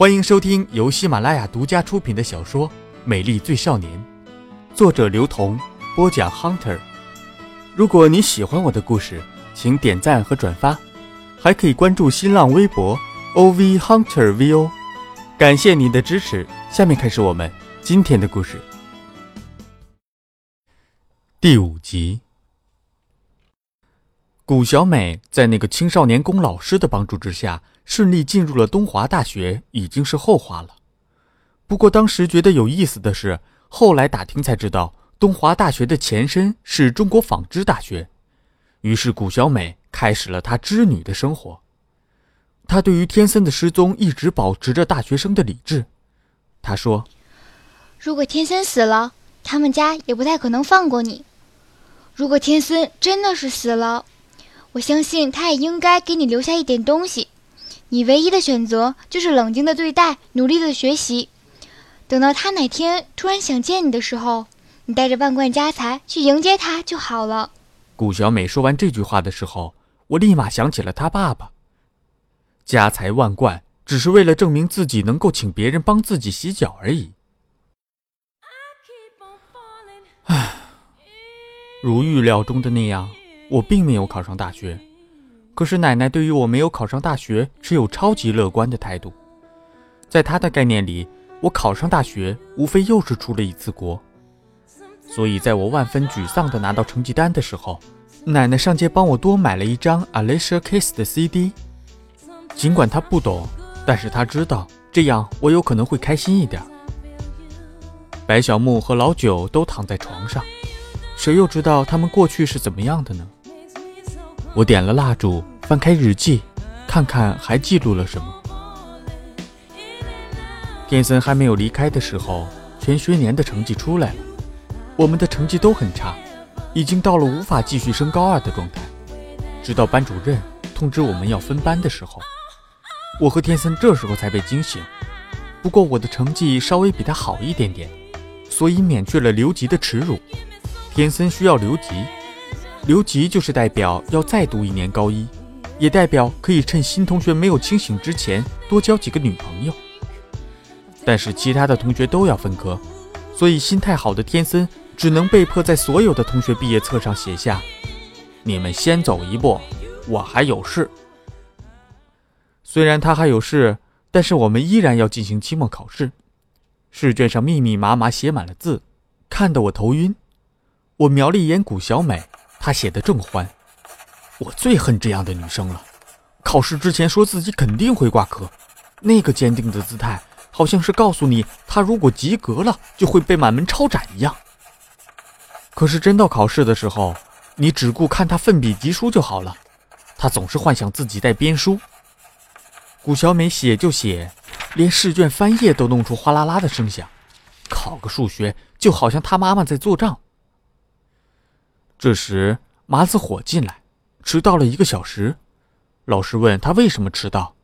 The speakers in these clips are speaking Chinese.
欢迎收听由喜马拉雅独家出品的小说《美丽最少年》，作者刘同，播讲 Hunter。如果你喜欢我的故事，请点赞和转发，还可以关注新浪微博 OV Hunter VO。感谢您的支持。下面开始我们今天的故事。第五集，古小美在那个青少年宫老师的帮助之下。顺利进入了东华大学已经是后话了。不过当时觉得有意思的是，后来打听才知道，东华大学的前身是中国纺织大学。于是谷小美开始了她织女的生活。她对于天森的失踪一直保持着大学生的理智。她说：“如果天森死了，他们家也不太可能放过你。如果天森真的是死了，我相信他也应该给你留下一点东西。”你唯一的选择就是冷静的对待，努力的学习。等到他哪天突然想见你的时候，你带着万贯家财去迎接他就好了。顾小美说完这句话的时候，我立马想起了他爸爸。家财万贯，只是为了证明自己能够请别人帮自己洗脚而已。唉，如预料中的那样，我并没有考上大学。可是奶奶对于我没有考上大学持有超级乐观的态度，在她的概念里，我考上大学无非又是出了一次国。所以在我万分沮丧地拿到成绩单的时候，奶奶上街帮我多买了一张 Alicia Keys 的 CD。尽管她不懂，但是她知道这样我有可能会开心一点。白小木和老九都躺在床上，谁又知道他们过去是怎么样的呢？我点了蜡烛。翻开日记，看看还记录了什么。天森还没有离开的时候，全学年的成绩出来了，我们的成绩都很差，已经到了无法继续升高二的状态。直到班主任通知我们要分班的时候，我和天森这时候才被惊醒。不过我的成绩稍微比他好一点点，所以免去了留级的耻辱。天森需要留级，留级就是代表要再读一年高一。也代表可以趁新同学没有清醒之前多交几个女朋友，但是其他的同学都要分科，所以心态好的天森只能被迫在所有的同学毕业册上写下：“你们先走一步，我还有事。”虽然他还有事，但是我们依然要进行期末考试。试卷上密密麻麻写满了字，看得我头晕。我瞄了一眼谷小美，她写的正欢。我最恨这样的女生了，考试之前说自己肯定会挂科，那个坚定的姿态，好像是告诉你她如果及格了就会被满门抄斩一样。可是真到考试的时候，你只顾看她奋笔疾书就好了，她总是幻想自己在编书。谷小美写就写，连试卷翻页都弄出哗啦啦的声响，考个数学就好像她妈妈在做账。这时麻子火进来。迟到了一个小时，老师问他为什么迟到，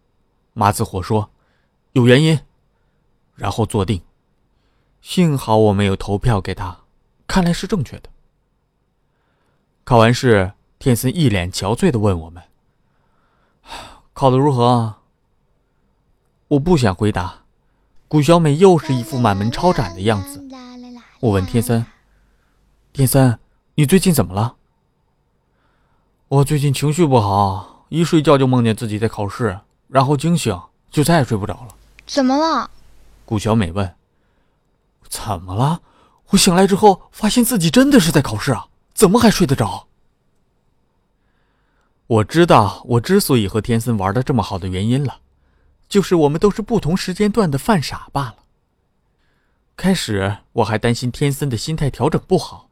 麻子火说：“有原因。”然后坐定。幸好我没有投票给他，看来是正确的。考完试，天森一脸憔悴的问我们：“考的如何？”我不想回答。古小美又是一副满门抄斩的样子。我问天森：“天森，你最近怎么了？”我最近情绪不好，一睡觉就梦见自己在考试，然后惊醒就再也睡不着了。怎么了？顾小美问。怎么了？我醒来之后发现自己真的是在考试啊，怎么还睡得着？我知道我之所以和天森玩的这么好的原因了，就是我们都是不同时间段的犯傻罢了。开始我还担心天森的心态调整不好，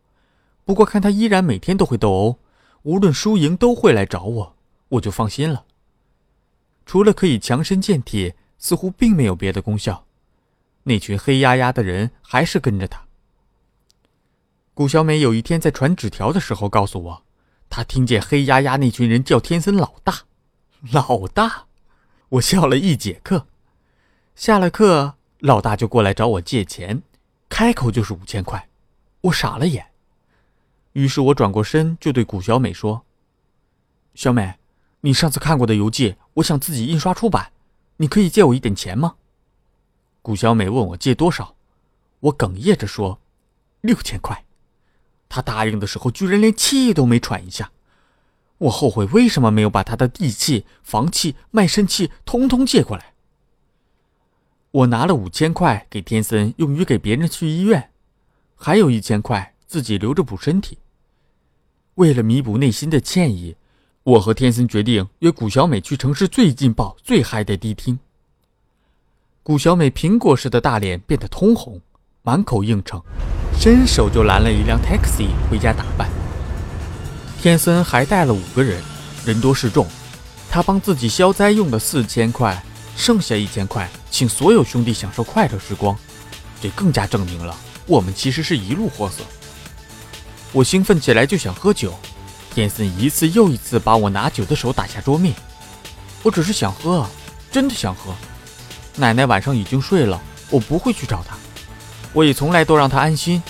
不过看他依然每天都会斗殴。无论输赢都会来找我，我就放心了。除了可以强身健体，似乎并没有别的功效。那群黑压压的人还是跟着他。谷小美有一天在传纸条的时候告诉我，她听见黑压压那群人叫天森老大，老大。我笑了一节课。下了课，老大就过来找我借钱，开口就是五千块，我傻了眼。于是我转过身，就对谷小美说：“小美，你上次看过的游记，我想自己印刷出版，你可以借我一点钱吗？”谷小美问我借多少，我哽咽着说：“六千块。”她答应的时候，居然连气都没喘一下。我后悔为什么没有把她的地契、房契、卖身契通通借过来。我拿了五千块给天森，用于给别人去医院，还有一千块自己留着补身体。为了弥补内心的歉意，我和天森决定约谷小美去城市最劲爆、最嗨的迪厅。谷小美苹果似的大脸变得通红，满口应承，伸手就拦了一辆 taxi 回家打扮。天森还带了五个人，人多势众，他帮自己消灾用了四千块，剩下一千块请所有兄弟享受快乐时光，这更加证明了我们其实是一路货色。我兴奋起来就想喝酒，天森一次又一次把我拿酒的手打下桌面。我只是想喝，真的想喝。奶奶晚上已经睡了，我不会去找她。我也从来都让她安心。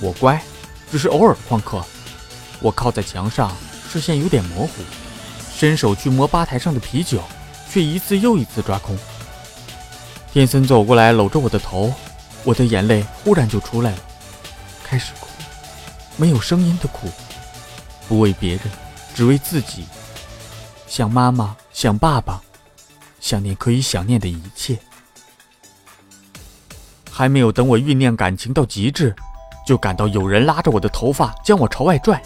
我乖，只是偶尔旷课。我靠在墙上，视线有点模糊，伸手去摸吧台上的啤酒，却一次又一次抓空。天森走过来搂着我的头，我的眼泪忽然就出来了，开始哭，没有声音的哭，不为别人，只为自己，想妈妈，想爸爸。想念可以想念的一切，还没有等我酝酿感情到极致，就感到有人拉着我的头发将我朝外拽。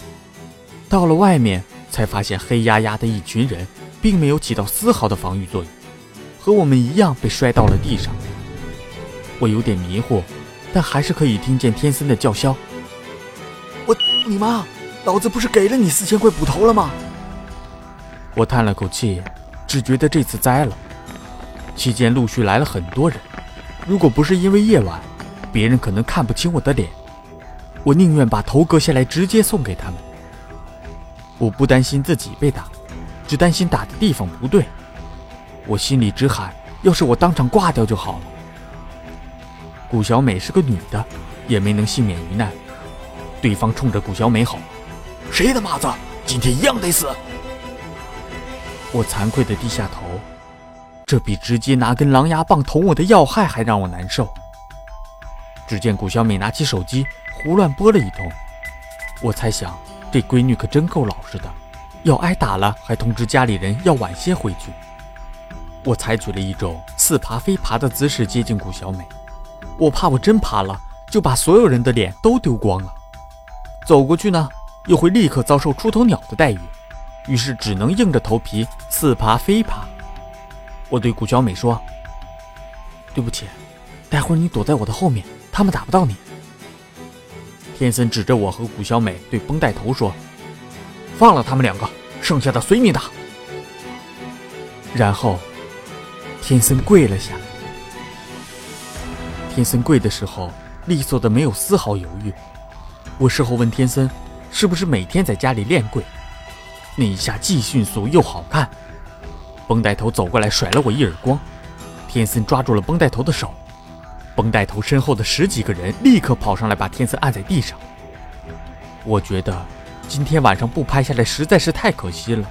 到了外面，才发现黑压压的一群人，并没有起到丝毫的防御作用，和我们一样被摔到了地上。我有点迷糊，但还是可以听见天森的叫嚣：“我你妈！老子不是给了你四千块补头了吗？”我叹了口气。只觉得这次栽了。期间陆续来了很多人，如果不是因为夜晚，别人可能看不清我的脸。我宁愿把头割下来直接送给他们。我不担心自己被打，只担心打的地方不对。我心里直喊：要是我当场挂掉就好了。谷小美是个女的，也没能幸免于难。对方冲着古小美吼：“谁的马子，今天一样得死！”我惭愧地低下头，这比直接拿根狼牙棒捅我的要害还让我难受。只见古小美拿起手机胡乱拨了一通，我猜想这闺女可真够老实的，要挨打了还通知家里人要晚些回去。我采取了一种似爬非爬的姿势接近古小美，我怕我真爬了就把所有人的脸都丢光了，走过去呢又会立刻遭受出头鸟的待遇。于是只能硬着头皮似爬非爬。我对谷小美说：“对不起，待会儿你躲在我的后面，他们打不到你。”天森指着我和谷小美对绷带头说：“放了他们两个，剩下的随你打。”然后，天森跪了下来。天森跪的时候利索的没有丝毫犹豫。我事后问天森：“是不是每天在家里练跪？”那一下既迅速又好看，绷带头走过来甩了我一耳光，天森抓住了绷带头的手，绷带头身后的十几个人立刻跑上来把天森按在地上。我觉得今天晚上不拍下来实在是太可惜了，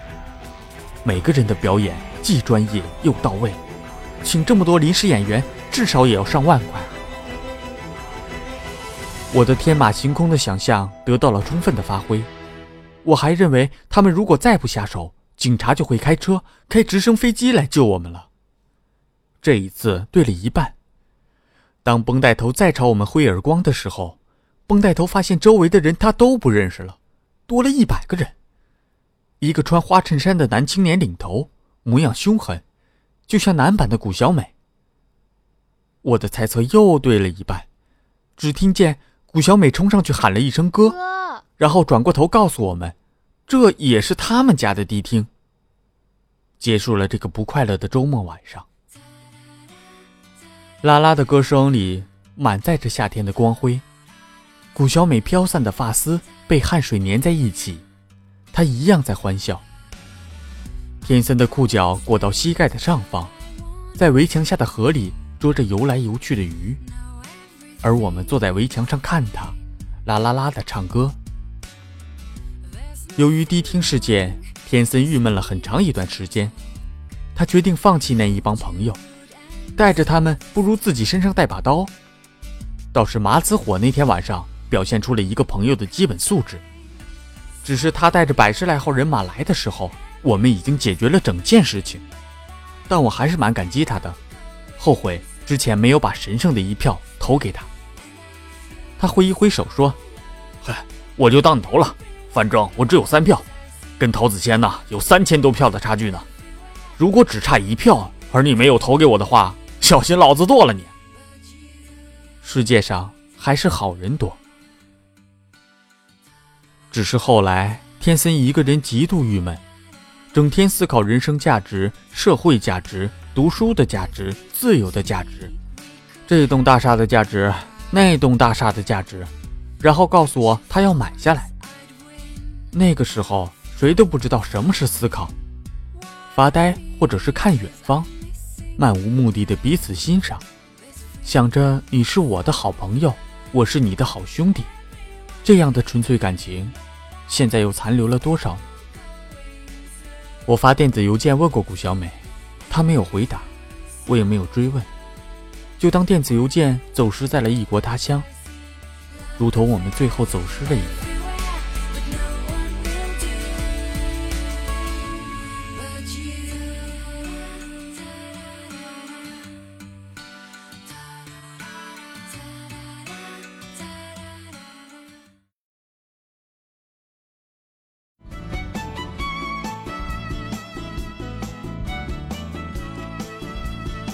每个人的表演既专业又到位，请这么多临时演员至少也要上万块。我的天马行空的想象得到了充分的发挥。我还认为他们如果再不下手，警察就会开车、开直升飞机来救我们了。这一次对了一半。当绷带头再朝我们挥耳光的时候，绷带头发现周围的人他都不认识了，多了一百个人。一个穿花衬衫的男青年领头，模样凶狠，就像男版的谷小美。我的猜测又对了一半，只听见谷小美冲上去喊了一声“哥”。然后转过头告诉我们，这也是他们家的迪厅。结束了这个不快乐的周末晚上。拉拉的歌声里满载着夏天的光辉，古小美飘散的发丝被汗水粘在一起，她一样在欢笑。天森的裤脚裹到膝盖的上方，在围墙下的河里捉着游来游去的鱼，而我们坐在围墙上看他，啦啦啦的唱歌。由于迪厅事件，天森郁闷了很长一段时间。他决定放弃那一帮朋友。带着他们不如自己身上带把刀。倒是马子火那天晚上表现出了一个朋友的基本素质。只是他带着百十来号人马来的时候，我们已经解决了整件事情。但我还是蛮感激他的，后悔之前没有把神圣的一票投给他。他挥一挥手说：“嗨，我就当你投了，反正我只有三票，跟陶子仙呐有三千多票的差距呢。如果只差一票，而你没有投给我的话，小心老子剁了你。”世界上还是好人多。只是后来，天森一个人极度郁闷，整天思考人生价值、社会价值、读书的价值、自由的价值，这栋大厦的价值，那栋大厦的价值，然后告诉我他要买下来。那个时候，谁都不知道什么是思考，发呆或者是看远方，漫无目的的彼此欣赏，想着你是我的好朋友，我是你的好兄弟。这样的纯粹感情，现在又残留了多少？我发电子邮件问过谷小美，她没有回答，我也没有追问，就当电子邮件走失在了异国他乡，如同我们最后走失了一样。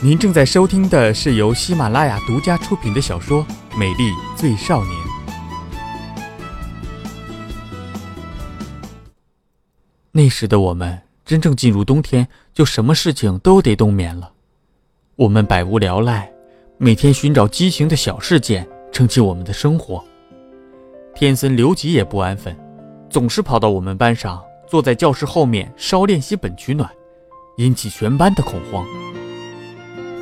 您正在收听的是由喜马拉雅独家出品的小说《美丽最少年》。那时的我们，真正进入冬天，就什么事情都得冬眠了。我们百无聊赖，每天寻找畸形的小事件，撑起我们的生活。天森、刘吉也不安分，总是跑到我们班上，坐在教室后面烧练习本取暖，引起全班的恐慌。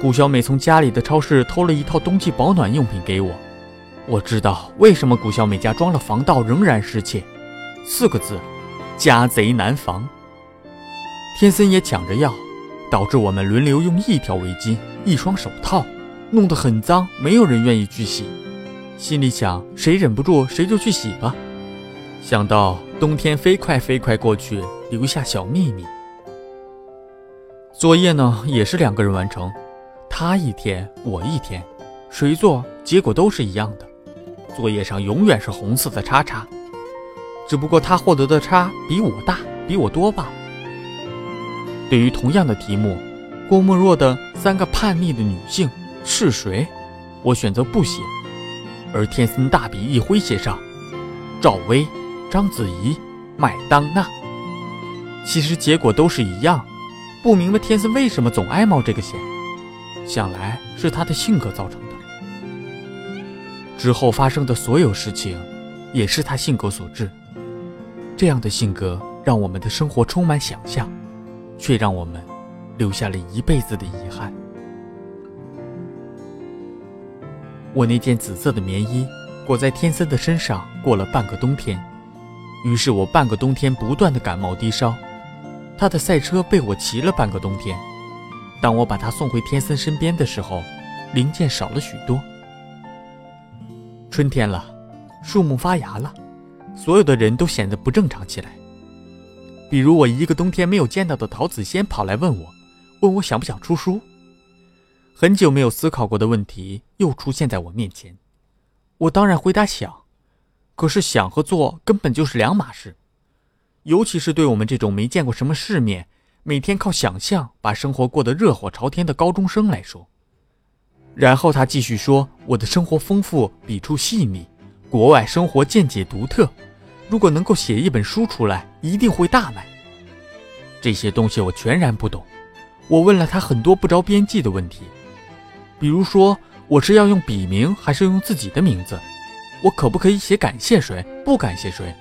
谷小美从家里的超市偷了一套冬季保暖用品给我。我知道为什么谷小美家装了防盗仍然失窃，四个字：家贼难防。天森也抢着要，导致我们轮流用一条围巾、一双手套，弄得很脏，没有人愿意去洗。心里想，谁忍不住谁就去洗吧。想到冬天飞快飞快过去，留下小秘密。作业呢，也是两个人完成。他一天，我一天，谁做结果都是一样的。作业上永远是红色的叉叉，只不过他获得的叉比我大，比我多罢了。对于同样的题目，郭沫若的三个叛逆的女性是谁？我选择不写，而天森大笔一挥写上赵薇、章子怡、麦当娜。其实结果都是一样，不明白天森为什么总爱冒这个险。想来是他的性格造成的。之后发生的所有事情，也是他性格所致。这样的性格让我们的生活充满想象，却让我们留下了一辈子的遗憾。我那件紫色的棉衣裹在天森的身上过了半个冬天，于是我半个冬天不断的感冒低烧，他的赛车被我骑了半个冬天。当我把他送回天森身边的时候，零件少了许多。春天了，树木发芽了，所有的人都显得不正常起来。比如我一个冬天没有见到的桃子仙跑来问我，问我想不想出书。很久没有思考过的问题又出现在我面前，我当然回答想，可是想和做根本就是两码事，尤其是对我们这种没见过什么世面。每天靠想象把生活过得热火朝天的高中生来说，然后他继续说：“我的生活丰富，笔触细腻，国外生活见解独特。如果能够写一本书出来，一定会大卖。”这些东西我全然不懂。我问了他很多不着边际的问题，比如说我是要用笔名还是用自己的名字？我可不可以写感谢谁？不感谢谁？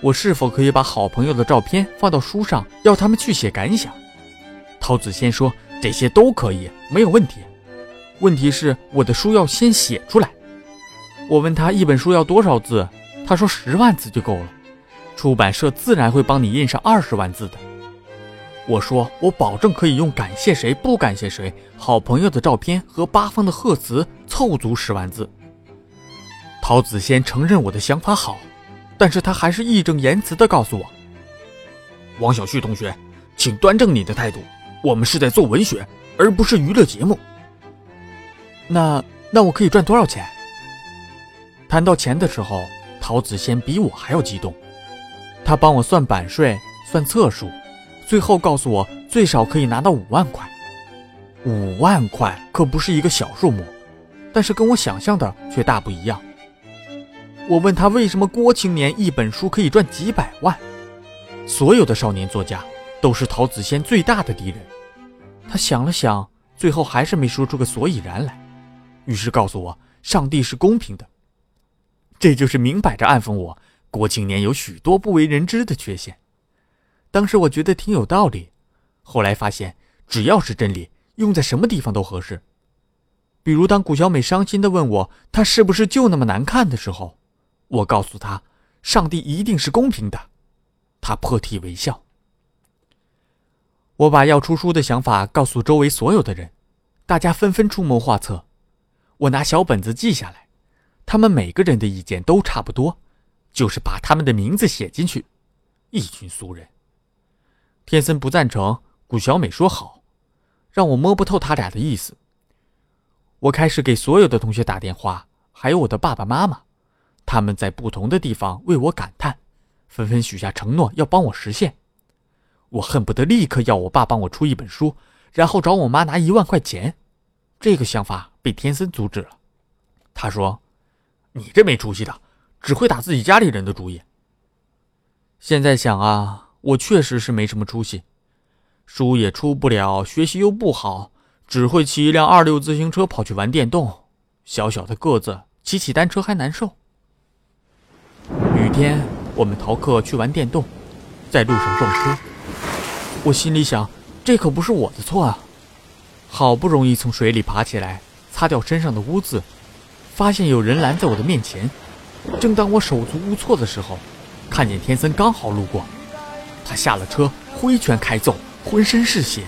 我是否可以把好朋友的照片放到书上，要他们去写感想？陶子先说这些都可以，没有问题。问题是我的书要先写出来。我问他一本书要多少字，他说十万字就够了。出版社自然会帮你印上二十万字的。我说我保证可以用感谢谁不感谢谁、好朋友的照片和八方的贺词凑足十万字。陶子先承认我的想法好，但是他还是义正言辞地告诉我：“王小旭同学，请端正你的态度，我们是在做文学，而不是娱乐节目。”那那我可以赚多少钱？谈到钱的时候，陶子仙比我还要激动，他帮我算版税、算册数，最后告诉我最少可以拿到五万块。五万块可不是一个小数目，但是跟我想象的却大不一样。我问他为什么郭青年一本书可以赚几百万？所有的少年作家都是陶子仙最大的敌人。他想了想，最后还是没说出个所以然来，于是告诉我上帝是公平的。这就是明摆着暗讽我郭青年有许多不为人知的缺陷。当时我觉得挺有道理，后来发现只要是真理，用在什么地方都合适。比如当谷小美伤心地问我他是不是就那么难看的时候。我告诉他，上帝一定是公平的。他破涕为笑。我把要出书的想法告诉周围所有的人，大家纷纷出谋划策。我拿小本子记下来，他们每个人的意见都差不多，就是把他们的名字写进去。一群俗人。天森不赞成，谷小美说好，让我摸不透他俩的意思。我开始给所有的同学打电话，还有我的爸爸妈妈。他们在不同的地方为我感叹，纷纷许下承诺要帮我实现。我恨不得立刻要我爸帮我出一本书，然后找我妈拿一万块钱。这个想法被天森阻止了。他说：“你这没出息的，只会打自己家里人的主意。”现在想啊，我确实是没什么出息，书也出不了，学习又不好，只会骑一辆二六自行车跑去玩电动。小小的个子，骑起单车还难受。雨天，我们逃课去玩电动，在路上撞车。我心里想，这可不是我的错啊！好不容易从水里爬起来，擦掉身上的污渍，发现有人拦在我的面前。正当我手足无措的时候，看见天森刚好路过，他下了车，挥拳开揍，浑身是血。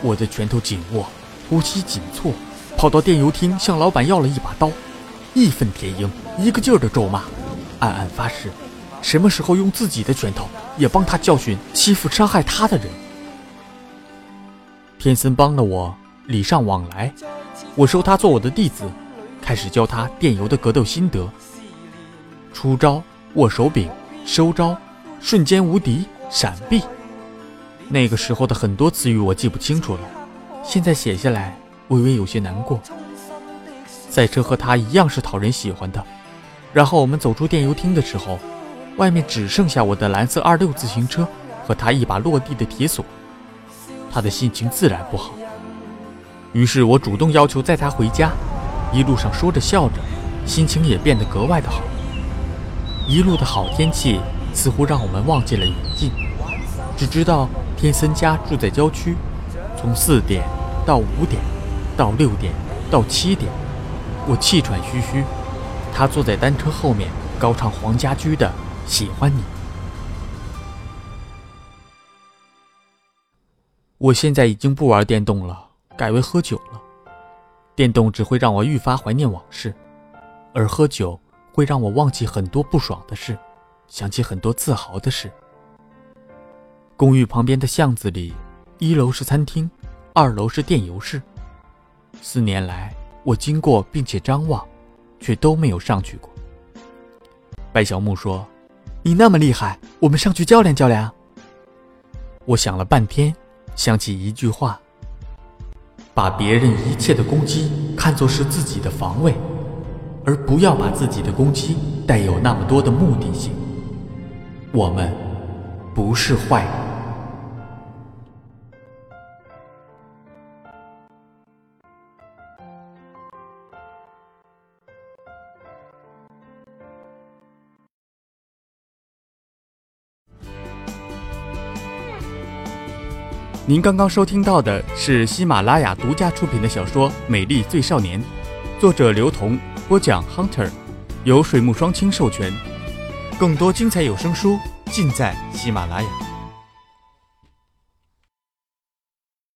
我的拳头紧握，呼吸紧促，跑到电油厅向老板要了一把刀，义愤填膺，一个劲儿的咒骂。暗暗发誓，什么时候用自己的拳头也帮他教训欺负伤害他的人。天森帮了我，礼尚往来，我收他做我的弟子，开始教他电游的格斗心得。出招、握手柄、收招、瞬间无敌、闪避。那个时候的很多词语我记不清楚了，现在写下来，微微有些难过。赛车和他一样是讨人喜欢的。然后我们走出电油厅的时候，外面只剩下我的蓝色二六自行车和他一把落地的铁锁。他的心情自然不好，于是我主动要求载他回家。一路上说着笑着，心情也变得格外的好。一路的好天气似乎让我们忘记了远近，只知道天森家住在郊区。从四点到五点，到六点，到七点，我气喘吁吁。他坐在单车后面，高唱黄家驹的《喜欢你》。我现在已经不玩电动了，改为喝酒了。电动只会让我愈发怀念往事，而喝酒会让我忘记很多不爽的事，想起很多自豪的事。公寓旁边的巷子里，一楼是餐厅，二楼是电油室。四年来，我经过并且张望。却都没有上去过。白小木说：“你那么厉害，我们上去较量较量。”我想了半天，想起一句话：“把别人一切的攻击看作是自己的防卫，而不要把自己的攻击带有那么多的目的性。”我们不是坏人。您刚刚收听到的是喜马拉雅独家出品的小说《美丽最少年》，作者刘同，播讲 Hunter，由水木双清授权。更多精彩有声书尽在喜马拉雅。